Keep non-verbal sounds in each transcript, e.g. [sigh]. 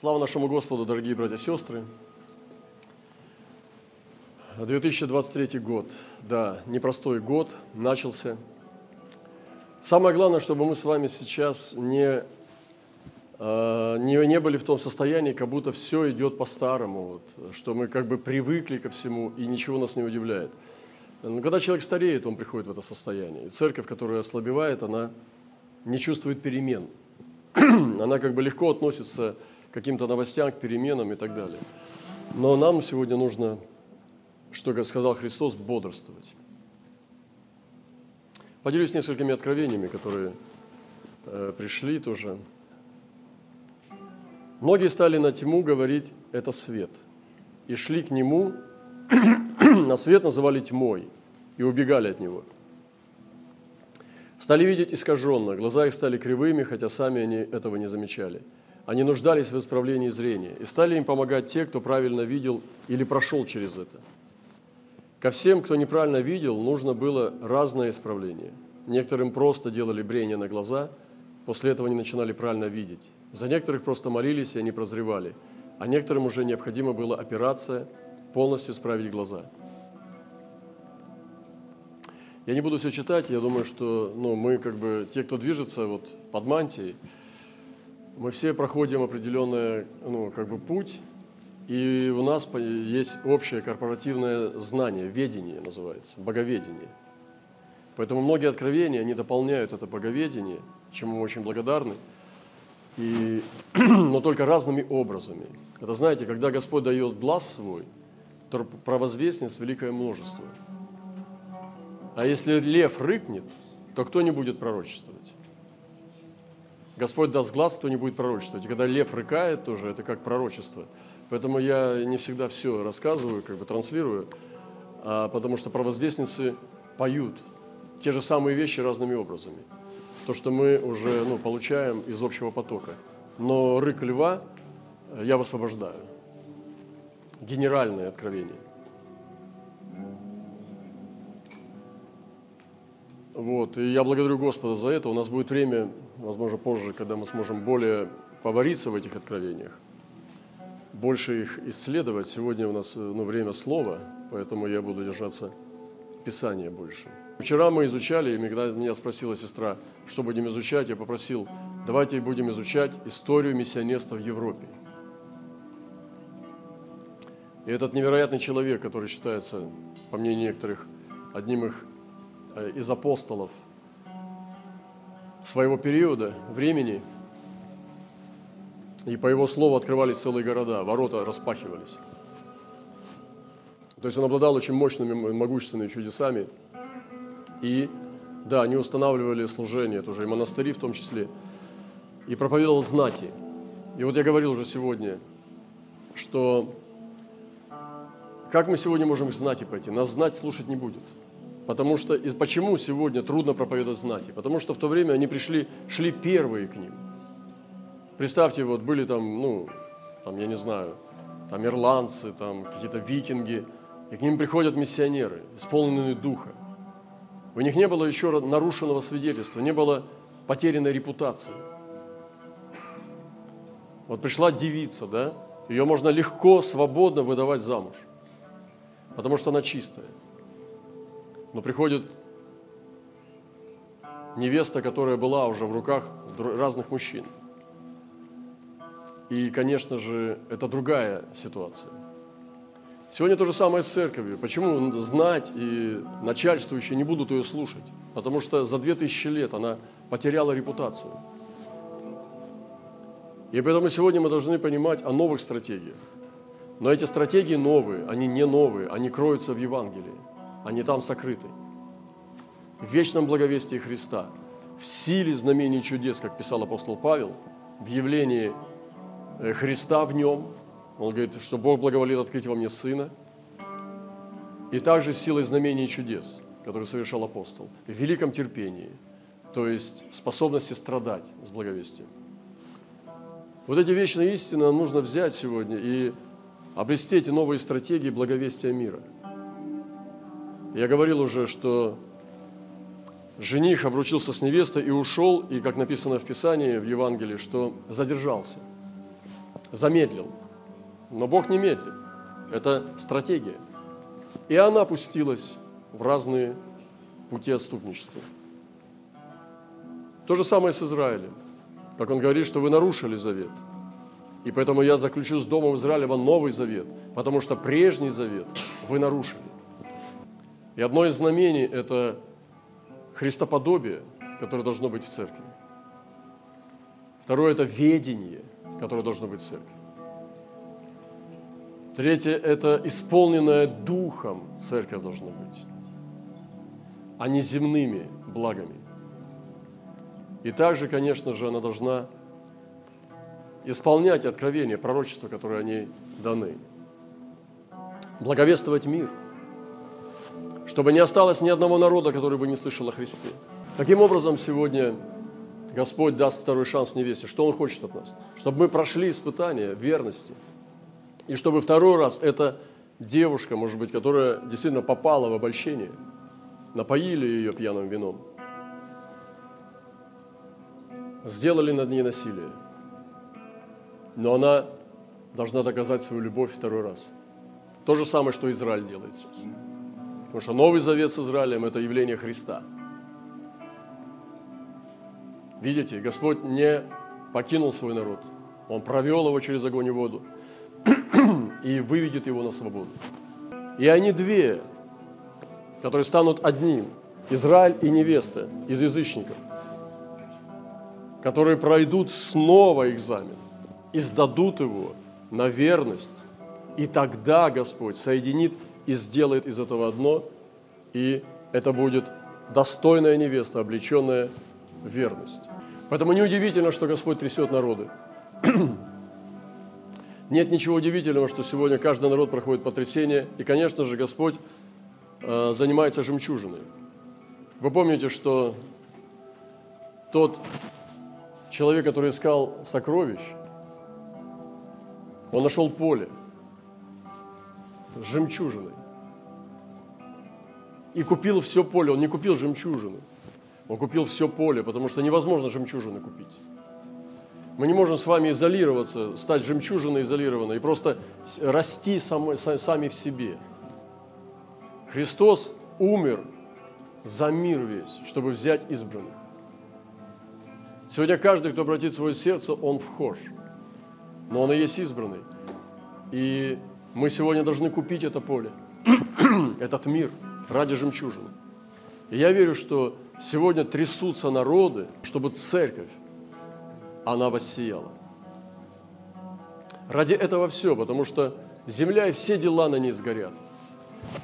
Слава нашему Господу, дорогие братья и сестры. 2023 год, да, непростой год начался. Самое главное, чтобы мы с вами сейчас не, э, не, не были в том состоянии, как будто все идет по-старому, вот, что мы как бы привыкли ко всему и ничего нас не удивляет. Но когда человек стареет, он приходит в это состояние. И церковь, которая ослабевает, она не чувствует перемен. [clears throat] она как бы легко относится к каким-то новостям, к переменам и так далее. Но нам сегодня нужно, что как сказал Христос, бодрствовать. Поделюсь несколькими откровениями, которые э, пришли тоже. Многие стали на тьму говорить «это свет», и шли к нему, [clears throat] на свет называли тьмой, и убегали от него. Стали видеть искаженно, глаза их стали кривыми, хотя сами они этого не замечали. Они нуждались в исправлении зрения, и стали им помогать те, кто правильно видел или прошел через это. Ко всем, кто неправильно видел, нужно было разное исправление. Некоторым просто делали брение на глаза, после этого они начинали правильно видеть. За некоторых просто молились, и они прозревали, а некоторым уже необходима была операция, полностью исправить глаза – я не буду все читать, я думаю, что ну, мы как бы, те, кто движется вот под мантией, мы все проходим определенный ну, как бы путь, и у нас есть общее корпоративное знание, ведение называется, боговедение. Поэтому многие откровения, они дополняют это боговедение, чему мы очень благодарны, и, [clears throat] но только разными образами. Это знаете, когда Господь дает глаз свой, то провозвестниц великое множество – а если лев рыкнет, то кто не будет пророчествовать? Господь даст глаз, кто не будет пророчествовать. И когда лев рыкает тоже, это как пророчество. Поэтому я не всегда все рассказываю, как бы транслирую, а потому что провозвестницы поют те же самые вещи разными образами. То, что мы уже ну, получаем из общего потока. Но рык льва я высвобождаю. Генеральное откровение. Вот, и я благодарю Господа за это. У нас будет время, возможно, позже, когда мы сможем более повариться в этих откровениях, больше их исследовать. Сегодня у нас ну, время слова, поэтому я буду держаться Писания больше. Вчера мы изучали, и меня спросила сестра, что будем изучать, я попросил, давайте будем изучать историю миссионерства в Европе. И этот невероятный человек, который считается, по мнению некоторых, одним их Э, из апостолов своего периода, времени, и по его слову открывались целые города, ворота распахивались. То есть он обладал очень мощными, могущественными чудесами. И да, они устанавливали служение тоже, и монастыри в том числе, и проповедовал знати. И вот я говорил уже сегодня, что как мы сегодня можем к знати пойти? Нас знать слушать не будет – Потому что, и почему сегодня трудно проповедовать знати? Потому что в то время они пришли, шли первые к ним. Представьте, вот были там, ну, там, я не знаю, там ирландцы, там какие-то викинги, и к ним приходят миссионеры, исполненные духа. У них не было еще нарушенного свидетельства, не было потерянной репутации. Вот пришла девица, да, ее можно легко, свободно выдавать замуж, потому что она чистая. Но приходит невеста, которая была уже в руках разных мужчин. И, конечно же, это другая ситуация. Сегодня то же самое с церковью. Почему знать и начальствующие не будут ее слушать? Потому что за две тысячи лет она потеряла репутацию. И поэтому сегодня мы должны понимать о новых стратегиях. Но эти стратегии новые, они не новые, они кроются в Евангелии они там сокрыты. В вечном благовестии Христа, в силе знамений чудес, как писал апостол Павел, в явлении э, Христа в нем, он говорит, что Бог благоволит открыть во мне Сына, и также силой знамений чудес, которые совершал апостол, в великом терпении, то есть способности страдать с благовестием. Вот эти вечные истины нужно взять сегодня и обрести эти новые стратегии благовестия мира – я говорил уже, что жених обручился с невестой и ушел, и, как написано в Писании, в Евангелии, что задержался. замедлил. Но Бог не медлит. Это стратегия. И она пустилась в разные пути отступничества. То же самое с Израилем. Как он говорит, что вы нарушили завет. И поэтому я заключу с Домом Израилева новый завет, потому что прежний завет вы нарушили. И одно из знамений – это христоподобие, которое должно быть в церкви. Второе – это ведение, которое должно быть в церкви. Третье – это исполненная духом церковь должна быть, а не земными благами. И также, конечно же, она должна исполнять откровения, пророчества, которые они даны. Благовествовать мир, чтобы не осталось ни одного народа, который бы не слышал о Христе. Таким образом, сегодня Господь даст второй шанс невесте. Что Он хочет от нас? Чтобы мы прошли испытания верности – и чтобы второй раз эта девушка, может быть, которая действительно попала в обольщение, напоили ее пьяным вином, сделали над ней насилие. Но она должна доказать свою любовь второй раз. То же самое, что Израиль делает сейчас. Потому что Новый Завет с Израилем – это явление Христа. Видите, Господь не покинул свой народ. Он провел его через огонь и воду [clears throat] – и выведет его на свободу. И они две, которые станут одним, Израиль и невеста из язычников, которые пройдут снова экзамен и сдадут его на верность. И тогда Господь соединит и сделает из этого одно, и это будет достойная невеста, облеченная верность. Поэтому неудивительно, что Господь трясет народы. [clears throat] Нет ничего удивительного, что сегодня каждый народ проходит потрясение, и, конечно же, Господь э, занимается жемчужиной. Вы помните, что тот человек, который искал сокровищ, он нашел поле с жемчужиной. И купил все поле. Он не купил жемчужины. Он купил все поле, потому что невозможно жемчужины купить. Мы не можем с вами изолироваться, стать жемчужиной изолированной и просто расти сами в себе. Христос умер за мир весь, чтобы взять избранных. Сегодня каждый, кто обратит свое сердце, он вхож. Но он и есть избранный. И мы сегодня должны купить это поле, [clears throat] этот мир ради жемчужины. И я верю, что сегодня трясутся народы, чтобы церковь она воссияла. Ради этого все, потому что земля и все дела на ней сгорят.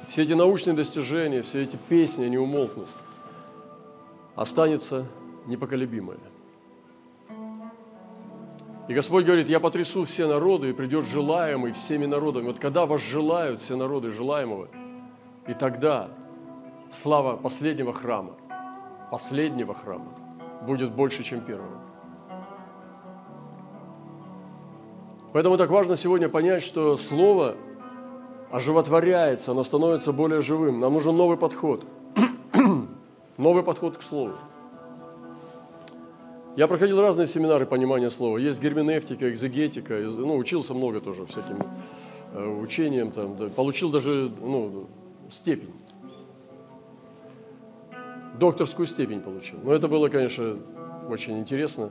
Все эти научные достижения, все эти песни, они умолкнут. Останется непоколебимое. И Господь говорит, я потрясу все народы, и придет желаемый всеми народами. Вот когда вас желают все народы желаемого, и тогда слава последнего храма, последнего храма будет больше, чем первого. Поэтому так важно сегодня понять, что Слово оживотворяется, оно становится более живым. Нам нужен новый подход. [clears throat] новый подход к Слову. Я проходил разные семинары понимания слова. Есть герменевтика, экзегетика, ну, учился много тоже всяким э, учением, там, да, получил даже ну, степень. Докторскую степень получил. Но это было, конечно, очень интересно.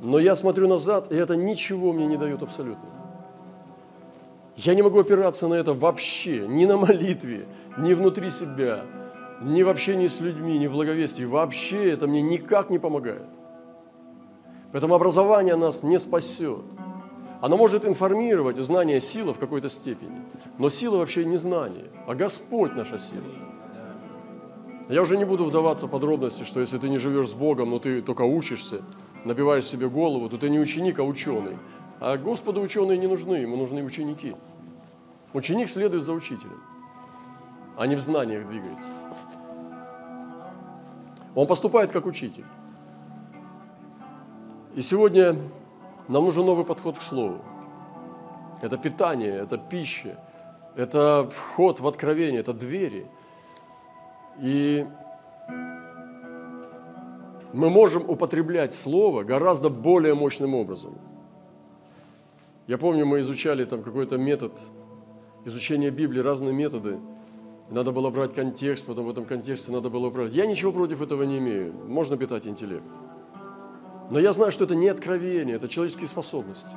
Но я смотрю назад, и это ничего мне не дает абсолютно. Я не могу опираться на это вообще, ни на молитве, ни внутри себя, ни в общении с людьми, ни в благовестии. Вообще это мне никак не помогает. Поэтому образование нас не спасет. Оно может информировать знание сила в какой-то степени. Но сила вообще не знание, а Господь наша сила. Я уже не буду вдаваться в подробности, что если ты не живешь с Богом, но ты только учишься, набиваешь себе голову, то ты не ученик, а ученый. А Господу ученые не нужны, ему нужны ученики. Ученик следует за учителем, а не в знаниях двигается. Он поступает как учитель. И сегодня нам нужен новый подход к слову. Это питание, это пища, это вход в откровение, это двери. И мы можем употреблять слово гораздо более мощным образом. Я помню, мы изучали там какой-то метод изучения Библии, разные методы. Надо было брать контекст, потом в этом контексте надо было брать. Я ничего против этого не имею. Можно питать интеллект. Но я знаю, что это не откровение, это человеческие способности.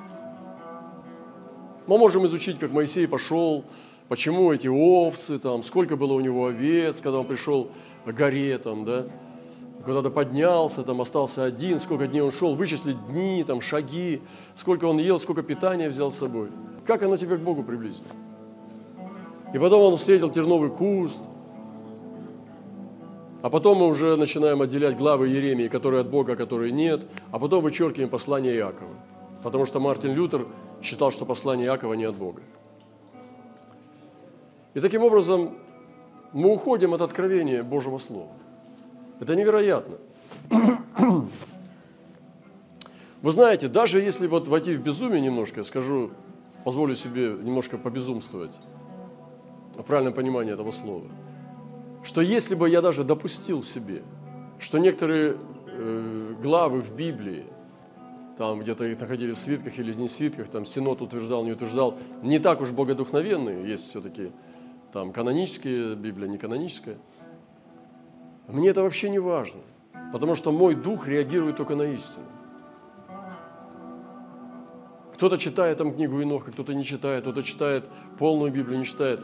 Мы можем изучить, как Моисей пошел, почему эти овцы, там, сколько было у него овец, когда он пришел к горе, там, да, куда-то поднялся, там остался один, сколько дней он шел, вычислить дни, там, шаги, сколько он ел, сколько питания взял с собой. Как оно тебя к Богу приблизит? И потом он встретил терновый куст, а потом мы уже начинаем отделять главы Еремии, которые от Бога, а которые нет, а потом вычеркиваем послание Иакова. Потому что Мартин Лютер считал, что послание Иакова не от Бога. И таким образом мы уходим от откровения Божьего Слова. Это невероятно. Вы знаете, даже если вот войти в безумие немножко, скажу, позволю себе немножко побезумствовать, правильное понимание этого слова, что если бы я даже допустил в себе, что некоторые э, главы в Библии, там где-то их находили в свитках или не свитках, там Синод утверждал, не утверждал, не так уж богодухновенные, есть все-таки там канонические Библия, не каноническая. Мне это вообще не важно, потому что мой дух реагирует только на истину. Кто-то читает там книгу Иноха, кто-то не читает, кто-то читает полную Библию, не читает.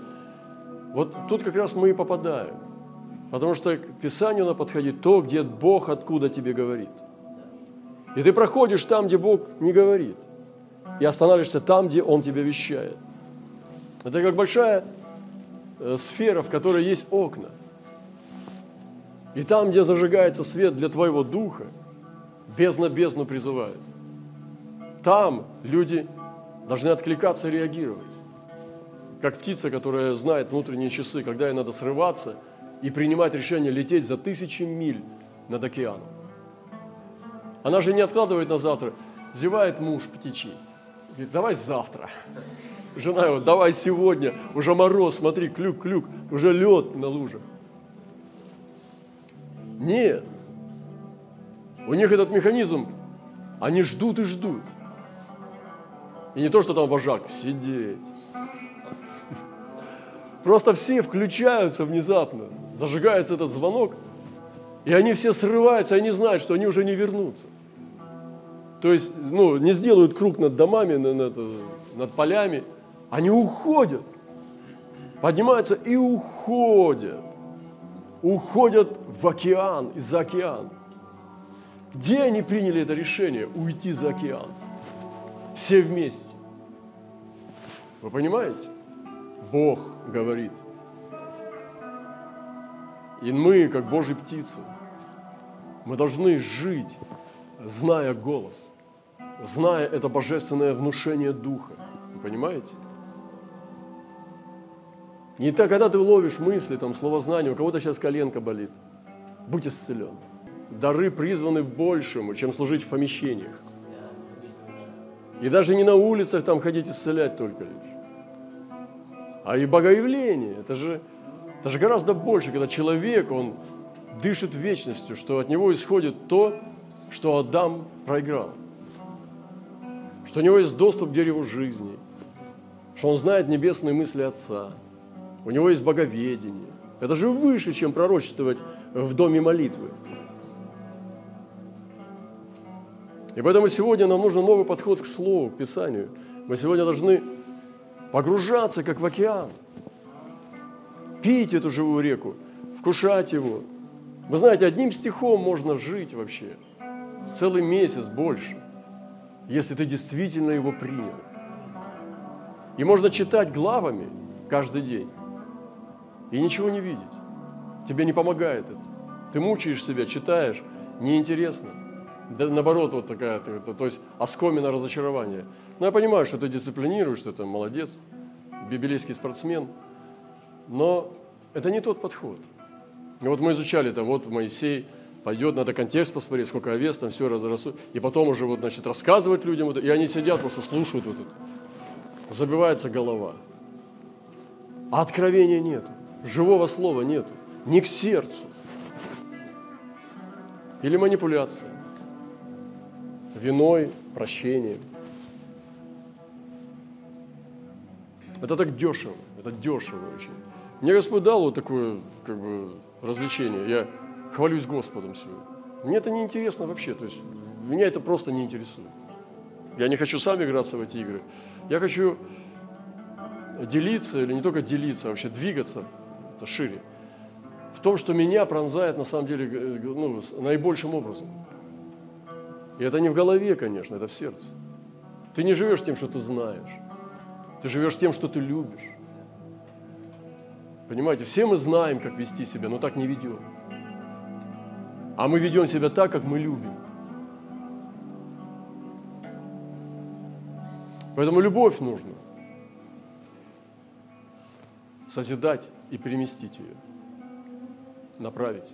Вот тут как раз мы и попадаем. Потому что к Писанию надо подходить то, где Бог откуда тебе говорит. И ты проходишь там, где Бог не говорит. И останавливаешься там, где Он тебе вещает. Это как большая э, сфера, в которой есть окна. И там, где зажигается свет для твоего духа, бездна бездну призывает. Там люди должны откликаться и реагировать. Как птица, которая знает внутренние часы, когда ей надо срываться и принимать решение лететь за тысячи миль над океаном. Она же не откладывает на завтра. Зевает муж птичий. Говорит, давай завтра. Жена его, давай сегодня. Уже мороз, смотри, клюк-клюк. Уже лед на лужах. Нет. У них этот механизм, они ждут и ждут. И не то, что там вожак, сидеть. Просто все включаются внезапно, зажигается этот звонок, и они все срываются, они знают, что они уже не вернутся. То есть, ну, не сделают круг над домами, над, над полями, они уходят, поднимаются и уходят. Уходят в океан и за океан. Где они приняли это решение уйти за океан? Все вместе. Вы понимаете? Бог говорит. И мы, как Божьи птицы, мы должны жить, зная голос, зная это божественное внушение Духа. Вы понимаете? Не так, когда ты ловишь мысли, там, словознание, у кого-то сейчас коленка болит, будь исцелен. Дары призваны большему, чем служить в помещениях. И даже не на улицах там ходить исцелять только лишь. А и богоявление, это же, это же гораздо больше, когда человек, он дышит вечностью, что от него исходит то, что Адам проиграл. Что у него есть доступ к дереву жизни, что он знает небесные мысли Отца, у него есть боговедение. Это же выше, чем пророчествовать в доме молитвы. И поэтому сегодня нам нужен новый подход к Слову, к Писанию. Мы сегодня должны погружаться, как в океан, пить эту живую реку, вкушать его. Вы знаете, одним стихом можно жить вообще целый месяц больше, если ты действительно его принял. И можно читать главами каждый день и ничего не видеть. Тебе не помогает это. Ты мучаешь себя, читаешь, неинтересно – да, наоборот, вот такая, то есть оскомина разочарования. Но я понимаю, что ты дисциплинируешь, что ты молодец, библейский спортсмен, но это не тот подход. И вот мы изучали это, вот Моисей пойдет, надо контекст посмотреть, сколько овец, там все разрастут, и потом уже вот, значит, рассказывать людям, и они сидят, просто слушают вот это. Забивается голова. А откровения нет, живого слова нет, ни к сердцу. Или манипуляция виной, прощением. Это так дешево, это дешево очень. Мне Господь дал вот такое как бы, развлечение. Я хвалюсь Господом сегодня. Мне это не интересно вообще, то есть меня это просто не интересует. Я не хочу сам играться в эти игры. Я хочу делиться, или не только делиться, а вообще двигаться это шире. В том, что меня пронзает на самом деле э, ну, наибольшим образом. И это не в голове, конечно, это в сердце. Ты не живешь тем, что ты знаешь. Ты живешь тем, что ты любишь. Понимаете, все мы знаем, как вести себя, но так не ведем. А мы ведем себя так, как мы любим. Поэтому любовь нужно созидать и переместить ее, направить.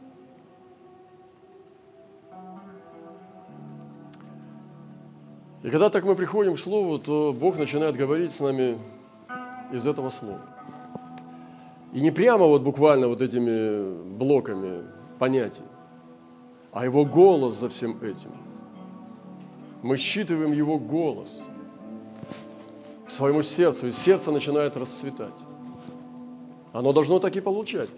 И когда так мы приходим к Слову, то Бог начинает говорить с нами из этого Слова. И не прямо вот буквально вот этими блоками понятий, а Его голос за всем этим. Мы считываем Его голос к своему сердцу, и сердце начинает расцветать. Оно должно так и получать.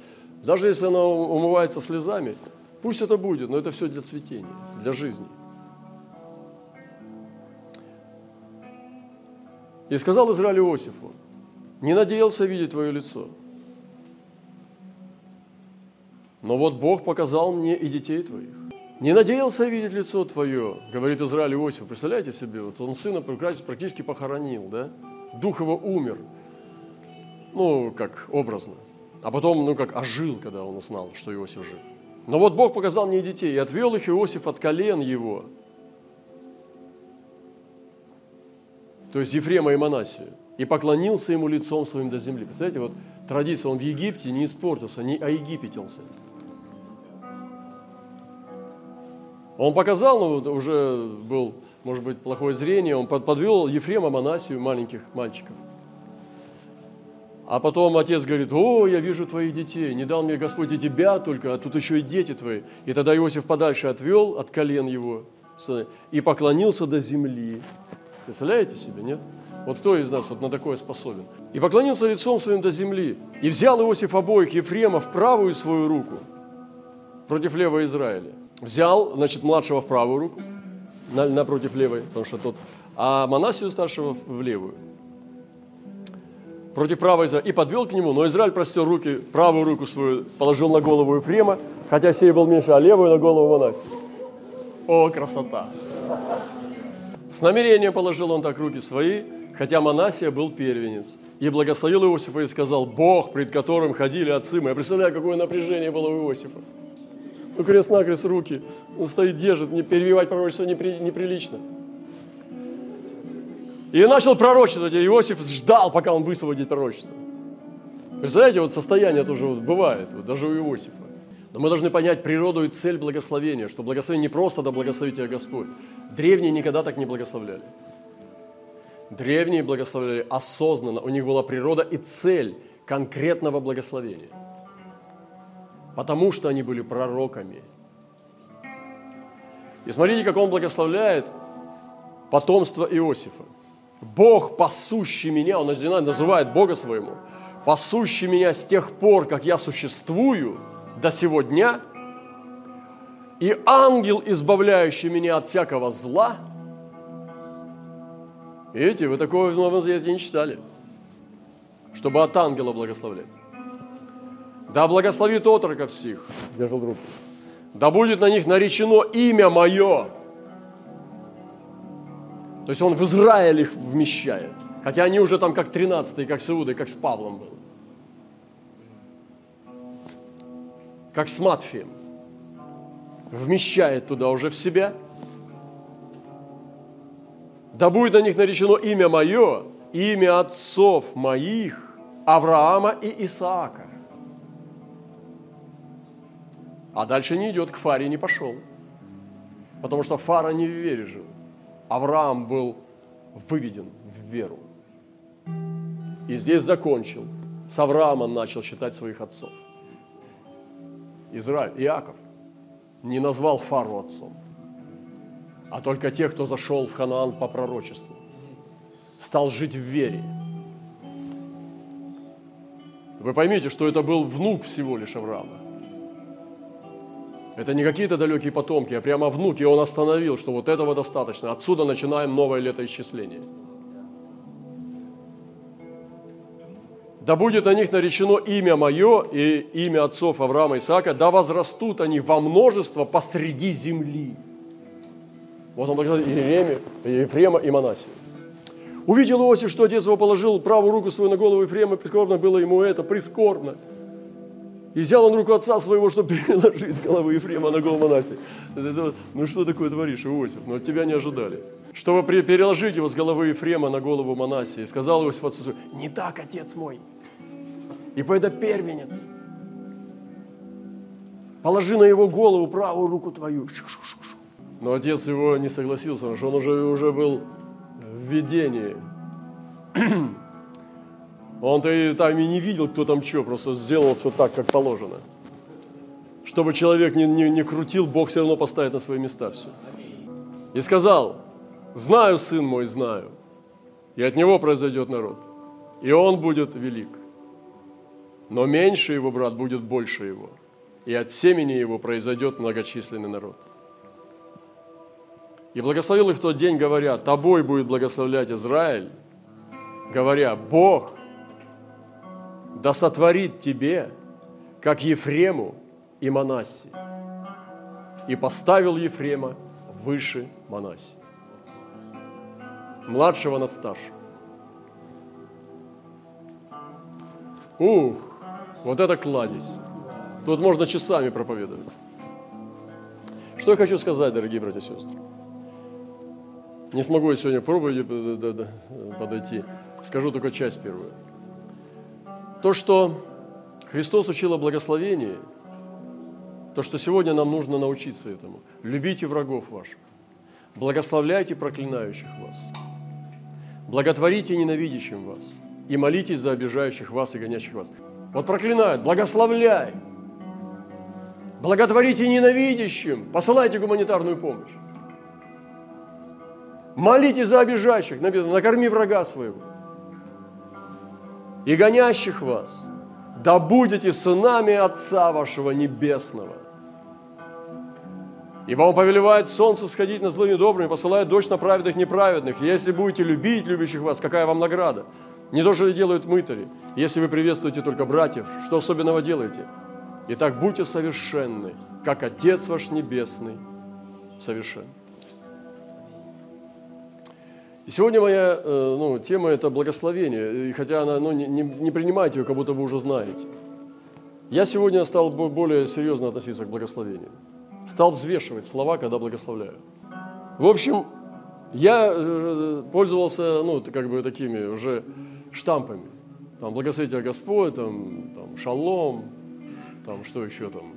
Даже если оно умывается слезами, пусть это будет, но это все для цветения, для жизни – И сказал Израиль Иосифу, не надеялся видеть твое лицо. Но вот Бог показал мне и детей твоих. Не надеялся видеть лицо твое, говорит Израиль Иосиф. Представляете себе, вот он сына практически похоронил, да? Дух его умер. Ну, как образно. А потом, ну, как ожил, когда он узнал, что Иосиф жив. Но вот Бог показал мне детей, и отвел их Иосиф от колен его, то есть Ефрема и Манасию, и поклонился ему лицом своим до земли. Представляете, вот традиция, он в Египте не испортился, не оегипетился. Он показал, ну, уже был, может быть, плохое зрение, он подвел Ефрема, Манасию, маленьких мальчиков. А потом отец говорит, о, я вижу твоих детей, не дал мне Господь и тебя только, а тут еще и дети твои. И тогда Иосиф подальше отвел от колен его и поклонился до земли. Представляете себе, нет? Вот кто из нас вот на такое способен? И поклонился лицом своим до земли, и взял Иосиф обоих Ефрема в правую свою руку против левого Израиля. Взял, значит, младшего в правую руку, напротив левой, потому что тот, а Манасию старшего в левую. Против правой Израиля. И подвел к нему, но Израиль простер руки, правую руку свою положил на голову Ефрема, хотя сей был меньше, а левую на голову Манасию. О, красота! С намерением положил он так руки свои, хотя Манасия был первенец. И благословил Иосифа и сказал, Бог, пред которым ходили отцы мы. Я представляю, какое напряжение было у Иосифа. Ну, крест-накрест руки. Он стоит, держит, не перебивать пророчество непри, неприлично. И начал пророчествовать, и Иосиф ждал, пока он высвободит пророчество. Представляете, вот состояние тоже вот бывает, вот даже у Иосифа. Но мы должны понять природу и цель благословения, что благословение не просто да благословить тебя Господь. Древние никогда так не благословляли. Древние благословляли осознанно, у них была природа и цель конкретного благословения. Потому что они были пророками. И смотрите, как он благословляет потомство Иосифа. Бог, пасущий меня, он называет Бога своему, пасущий меня с тех пор, как я существую – до сего дня, и ангел, избавляющий меня от всякого зла. Видите, вы такого в Новом Завете не читали, чтобы от ангела благословлять. Да благословит отроков всех, держал руку. Да будет на них наречено имя мое. То есть он в Израиле их вмещает. Хотя они уже там как 13 как с Иудой, как с Павлом был. Как с Матфием, вмещает туда уже в себя. Да будет на них наречено имя мое, имя отцов моих, Авраама и Исаака. А дальше не идет, к Фаре не пошел. Потому что Фара не в вере жил. Авраам был выведен в веру. И здесь закончил. С Авраама начал считать своих отцов. Израиль, Иаков, не назвал Фару отцом, а только тех, кто зашел в Ханаан по пророчеству, стал жить в вере. Вы поймите, что это был внук всего лишь Авраама. Это не какие-то далекие потомки, а прямо внуки. И он остановил, что вот этого достаточно. Отсюда начинаем новое летоисчисление. Да будет на них наречено имя мое и имя отцов Авраама и Исаака, да возрастут они во множество посреди земли. Вот он благословил Иеремию, Ефрема и Манасию. Увидел Иосиф, что отец его положил правую руку свою на голову Ефрема, прискорбно было ему это, прискорбно. И взял он руку отца своего, чтобы [laughs] переложить с головы Ефрема на голову Манасия. Ну что такое творишь, Иосиф? Ну от тебя не ожидали. Чтобы переложить его с головы Ефрема на голову Манасия. И сказал Иосиф отцу, не так, отец мой, ибо это первенец. Положи на его голову правую руку твою. Но отец его не согласился, потому что он уже, уже был в видении. [clears throat] Он-то и там и не видел, кто там что, просто сделал все так, как положено. Чтобы человек не, не, не крутил, Бог все равно поставит на свои места все. И сказал, знаю, сын мой, знаю, и от него произойдет народ, и он будет велик. Но меньше его брат будет больше его, и от семени его произойдет многочисленный народ. И благословил их в тот день, говоря, тобой будет благословлять Израиль, говоря, Бог да сотворит тебе, как Ефрему и Манассе. И поставил Ефрема выше Манассе. Младшего над старшим. Ух, вот это кладезь. Тут можно часами проповедовать. Что я хочу сказать, дорогие братья и сестры? Не смогу я сегодня пробовать подойти. Скажу только часть первую. То, что Христос учил о благословении, то, что сегодня нам нужно научиться этому. Любите врагов ваших, благословляйте проклинающих вас, благотворите ненавидящим вас и молитесь за обижающих вас и гонящих вас. Вот проклинают, благословляй, благотворите ненавидящим, посылайте гуманитарную помощь. Молитесь за обижающих, накорми врага своего и гонящих вас, да будете сынами Отца вашего Небесного. Ибо Он повелевает солнце сходить на злыми добрыми, посылает дождь на праведных неправедных. И если будете любить любящих вас, какая вам награда? Не то, что делают мытари. Если вы приветствуете только братьев, что особенного делаете? Итак, будьте совершенны, как Отец ваш Небесный совершен. И сегодня моя э, ну, тема – это благословение, и хотя она, ну, не, не принимайте ее, как будто вы уже знаете. Я сегодня стал более серьезно относиться к благословению. Стал взвешивать слова, когда благословляю. В общем, я э, пользовался, ну, как бы такими уже штампами. Там, благословите Господь, там, там, шалом, там, что еще там.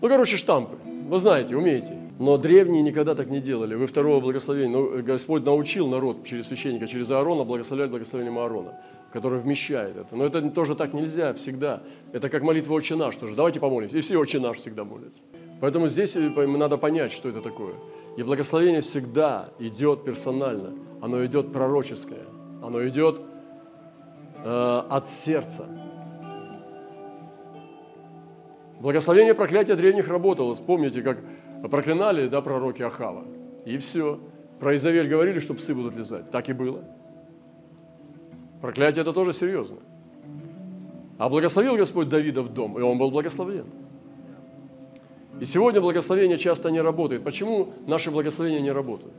Ну, короче, штампы. Вы знаете, умеете. Но древние никогда так не делали. Вы второго благословения. Но Господь научил народ через священника, через Аарона благословлять благословением Аарона, который вмещает это. Но это тоже так нельзя всегда. Это как молитва «Отче наш» тоже. Давайте помолимся. И все «Отче наш» всегда молятся. Поэтому здесь э, надо понять, что это такое. И благословение всегда идет персонально. Оно идет пророческое. Оно идет э, от сердца. Благословение проклятия древних работало. Вспомните, как проклинали да, пророки Ахава. И все. Про Изавель говорили, что псы будут лизать. Так и было. Проклятие это тоже серьезно. А благословил Господь Давида в дом, и он был благословен. И сегодня благословение часто не работает. Почему наши благословения не работают?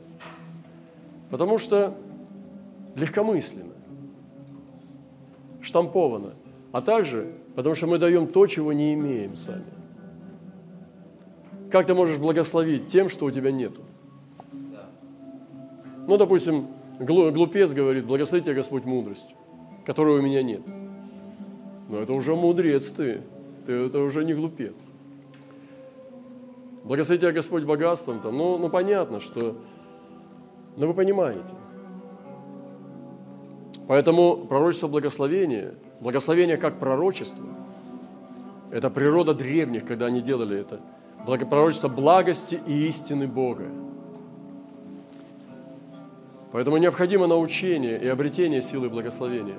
Потому что легкомысленно, штамповано, а также потому что мы даем то, чего не имеем сами. Как ты можешь благословить тем, что у тебя нету? Ну, допустим, глупец говорит, благослови тебя Господь мудростью, которой у меня нет. Но это уже мудрец ты, ты это уже не глупец. Благослови тебя Господь богатством, там, ну, ну понятно, что, но вы понимаете. Поэтому пророчество благословения, благословение как пророчество, это природа древних, когда они делали это – благопророчество благости и истины Бога. Поэтому необходимо научение и обретение силы благословения.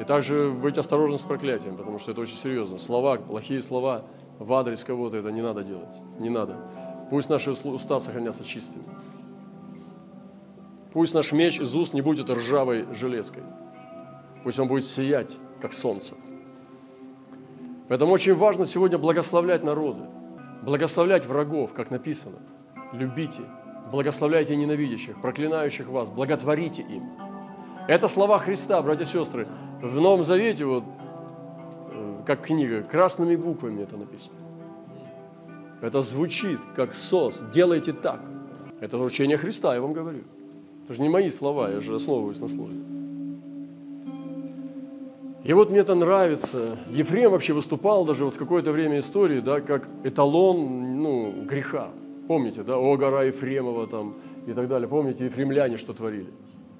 И также быть осторожным с проклятием, потому что это очень серьезно. Слова, плохие слова в адрес кого-то, это не надо делать. Не надо. Пусть наши уста сохранятся чистыми. Пусть наш меч из уст не будет ржавой железкой. Пусть он будет сиять, как солнце. Поэтому очень важно сегодня благословлять народы, благословлять врагов, как написано. Любите, благословляйте ненавидящих, проклинающих вас, благотворите им. Это слова Христа, братья и сестры. В Новом Завете, вот, э, как книга, красными буквами это написано. Это звучит как сос. Делайте так. Это учение Христа, я вам говорю. Это же не мои слова, я же основываюсь на слове. И вот мне это нравится. Ефрем вообще выступал даже вот какое-то время истории, да, как эталон ну, греха. Помните, да, о, гора Ефремова там и так далее. Помните, ефремляне что творили?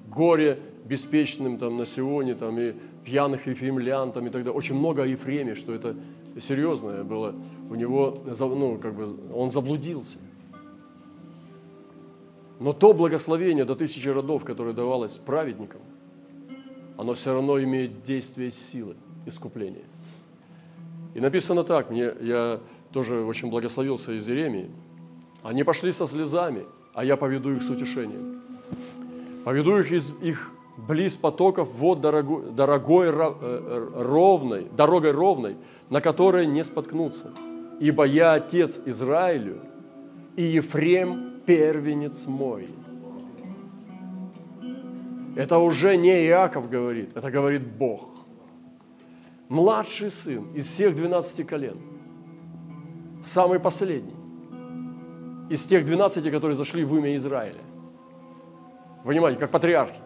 Горе беспечным там на Сионе там и пьяных ефремлян там и так далее. Очень много о Ефреме, что это серьезное было. У него, ну, как бы, он заблудился. Но то благословение до тысячи родов, которое давалось праведникам – оно все равно имеет действие силы искупления. И написано так, мне, я тоже очень благословился из Иеремии. Они пошли со слезами, а я поведу их с утешением. Поведу их из их близ потоков вод дорогой, дорогой э, ровной, дорогой ровной, на которой не споткнуться. Ибо я отец Израилю, и Ефрем первенец мой. Это уже не Иаков говорит, это говорит Бог. Младший сын из всех 12 колен, самый последний из тех 12, которые зашли в имя Израиля. Понимаете, как патриархи.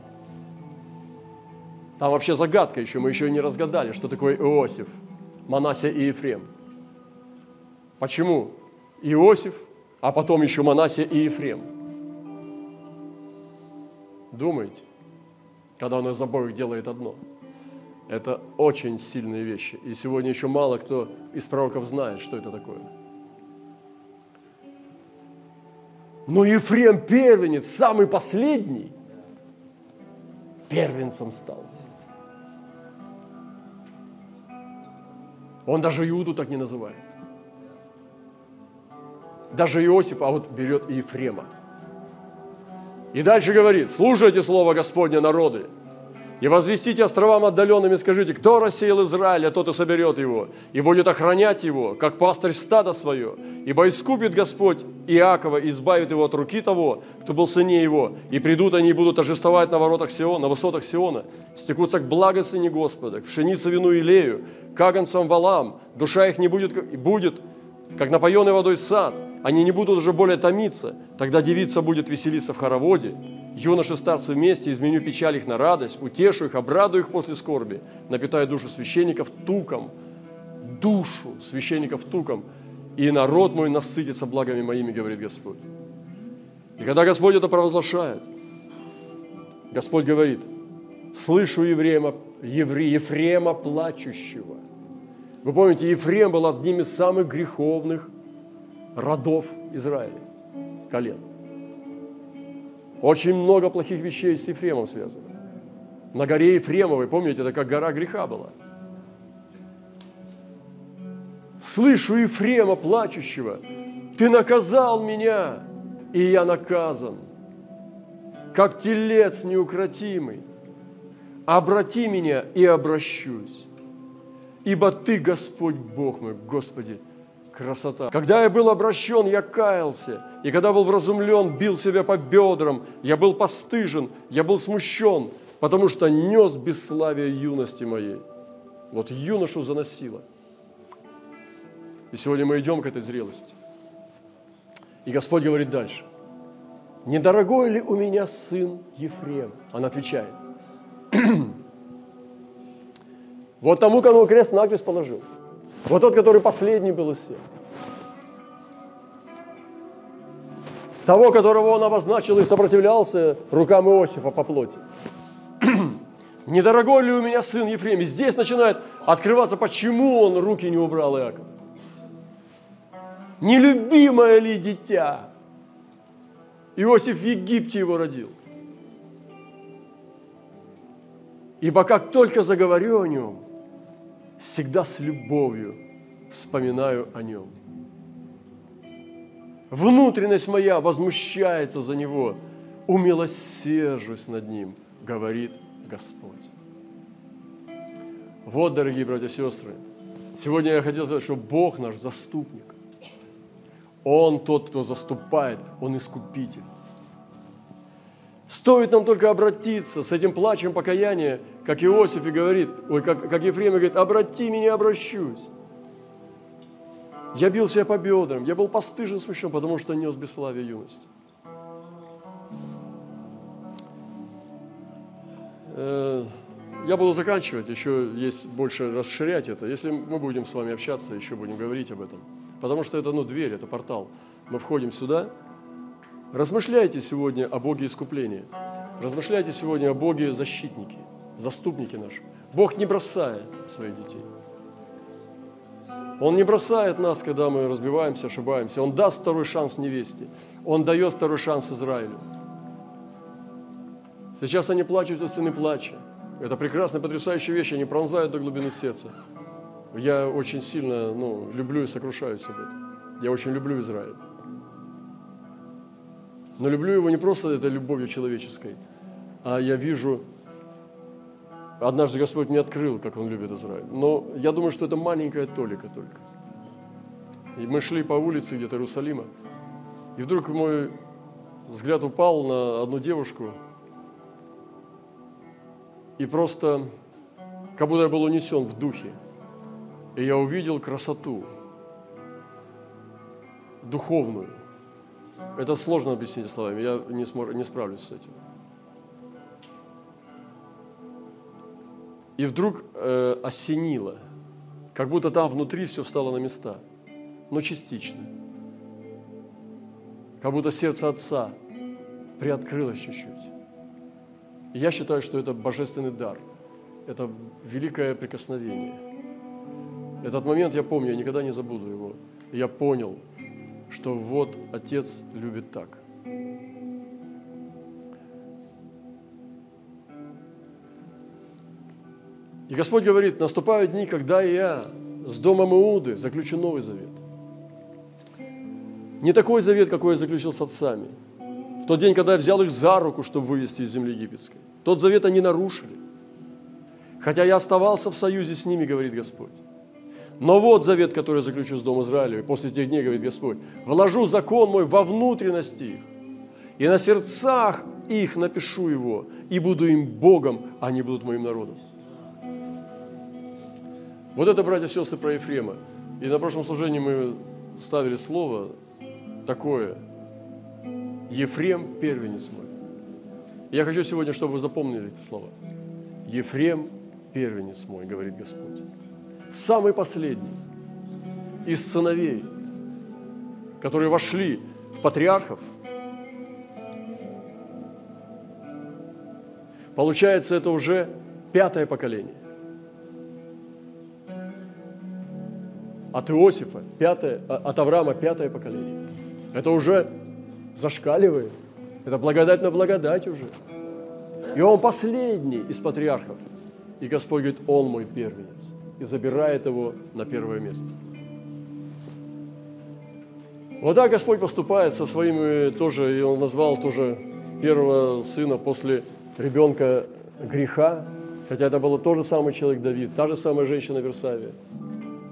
Там вообще загадка еще, мы еще не разгадали, что такое Иосиф, Манасия и Ефрем. Почему Иосиф, а потом еще Манасия и Ефрем? Думаете? когда он из обоих делает одно. Это очень сильные вещи. И сегодня еще мало кто из пророков знает, что это такое. Но Ефрем первенец, самый последний, первенцем стал. Он даже Иуду так не называет. Даже Иосиф, а вот берет Ефрема – и дальше говорит, слушайте слово Господне народы, и возвестите островам отдаленными, скажите, кто рассеял Израиль, а тот и соберет его, и будет охранять его, как пастырь стада свое. Ибо искупит Господь Иакова и избавит его от руки того, кто был сыне его, и придут они и будут ожествовать на воротах Сиона, на высотах Сиона, стекутся к благословению Господа, к пшенице вину и лею, каганцам валам, душа их не будет, будет как напоенный водой сад, они не будут уже более томиться. Тогда девица будет веселиться в хороводе, юноши старцы вместе, изменю печаль их на радость, утешу их, обрадую их после скорби, напитаю душу священников туком, душу священников туком, и народ мой насытится благами моими, говорит Господь. И когда Господь это провозглашает, Господь говорит, слышу Ефрема, евре, Ефрема плачущего. Вы помните, Ефрем был одним из самых греховных родов Израиля, колен. Очень много плохих вещей с Ефремом связано. На горе Ефремовой, помните, это как гора греха была. Слышу Ефрема плачущего, ты наказал меня, и я наказан, как телец неукротимый. Обрати меня и обращусь, ибо Ты, Господь Бог мой, Господи, Красота. Когда я был обращен, я каялся. И когда был вразумлен, бил себя по бедрам. Я был постыжен, я был смущен, потому что нес бесславие юности моей. Вот юношу заносило. И сегодня мы идем к этой зрелости. И Господь говорит дальше. «Недорогой ли у меня сын Ефрем?» Он отвечает. [clears throat] «Вот тому, кому крест накрест положил». Вот тот, который последний был из всех. Того, которого он обозначил и сопротивлялся рукам Иосифа по плоти. [clears throat] Недорогой ли у меня сын Ефрем? И здесь начинает открываться, почему он руки не убрал Иаков. Нелюбимое ли дитя? Иосиф в Египте его родил. Ибо как только заговорю о нем, всегда с любовью вспоминаю о нем. Внутренность моя возмущается за него, умилосержусь над ним, говорит Господь. Вот, дорогие братья и сестры, сегодня я хотел сказать, что Бог наш заступник. Он тот, кто заступает, Он искупитель. Стоит нам только обратиться с этим плачем покаяния, как Иосиф и говорит, ой, как, как Ефрем говорит, обрати меня, обращусь. Я бил себя по бедрам, я был постыжен, смущен, потому что нес бесславие юности. Э, я буду заканчивать, еще есть больше расширять это. Если мы будем с вами общаться, еще будем говорить об этом. Потому что это ну, дверь, это портал. Мы входим сюда. Размышляйте сегодня о Боге искупления. Размышляйте сегодня о Боге защитнике, заступнике нашем. Бог не бросает своих детей. Он не бросает нас, когда мы разбиваемся, ошибаемся. Он даст второй шанс невесте. Он дает второй шанс Израилю. Сейчас они плачут от цены плача. Это прекрасная, потрясающая вещь, они пронзают до глубины сердца. Я очень сильно ну, люблю и сокрушаюсь об этом. Я очень люблю Израиль. Но люблю его не просто этой любовью человеческой, а я вижу Однажды Господь мне открыл, как Он любит Израиль. Но я думаю, что это маленькая толика только. И мы шли по улице где-то Иерусалима, и вдруг мой взгляд упал на одну девушку, и просто как будто я был унесен в духе. И я увидел красоту духовную. Это сложно объяснить словами, я не, смор, не справлюсь с этим. И вдруг э, осенило, как будто там внутри все встало на места, но частично. Как будто сердце Отца приоткрылось чуть-чуть. И я считаю, что это божественный дар, это великое прикосновение. Этот момент я помню, я никогда не забуду его. я понял, что вот Отец любит так – И Господь говорит, наступают дни, когда я с домом Иуды заключу новый завет. Не такой завет, какой я заключил с отцами. В тот день, когда я взял их за руку, чтобы вывести из земли египетской. Тот завет они нарушили. Хотя я оставался в союзе с ними, говорит Господь. Но вот завет, который заключу с Домом Израиля, и после тех дней, говорит Господь, вложу закон мой во внутренности их, и на сердцах их напишу его, и буду им Богом, а они будут моим народом. Вот это, братья и сестры, про Ефрема. И на прошлом служении мы ставили слово такое. Ефрем – первенец мой. Я хочу сегодня, чтобы вы запомнили эти слова. Ефрем – первенец мой, говорит Господь. Самый последний из сыновей, которые вошли в патриархов, получается, это уже пятое поколение. от Иосифа, пятое, а, от Авраама пятое поколение. Это уже зашкаливает. Это благодать на благодать уже. И он последний из патриархов. И Господь говорит, он мой первенец. И забирает его на первое место. Вот так Господь поступает со своими тоже, и он назвал тоже первого сына после ребенка греха, хотя это был тот же самый человек Давид, та же самая женщина Версавия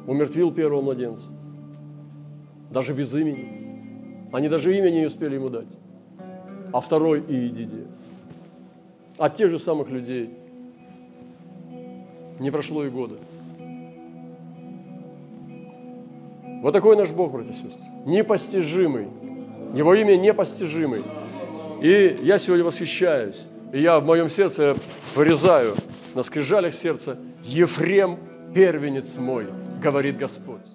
умертвил первого младенца. Даже без имени. Они даже имя не успели ему дать. А второй Иедидия. От тех же самых людей. Не прошло и года. Вот такой наш Бог, братья и сестры. Непостижимый. Его имя непостижимый. И я сегодня восхищаюсь. И я в моем сердце вырезаю на скрижалях сердца Ефрем, первенец мой говорит Господь.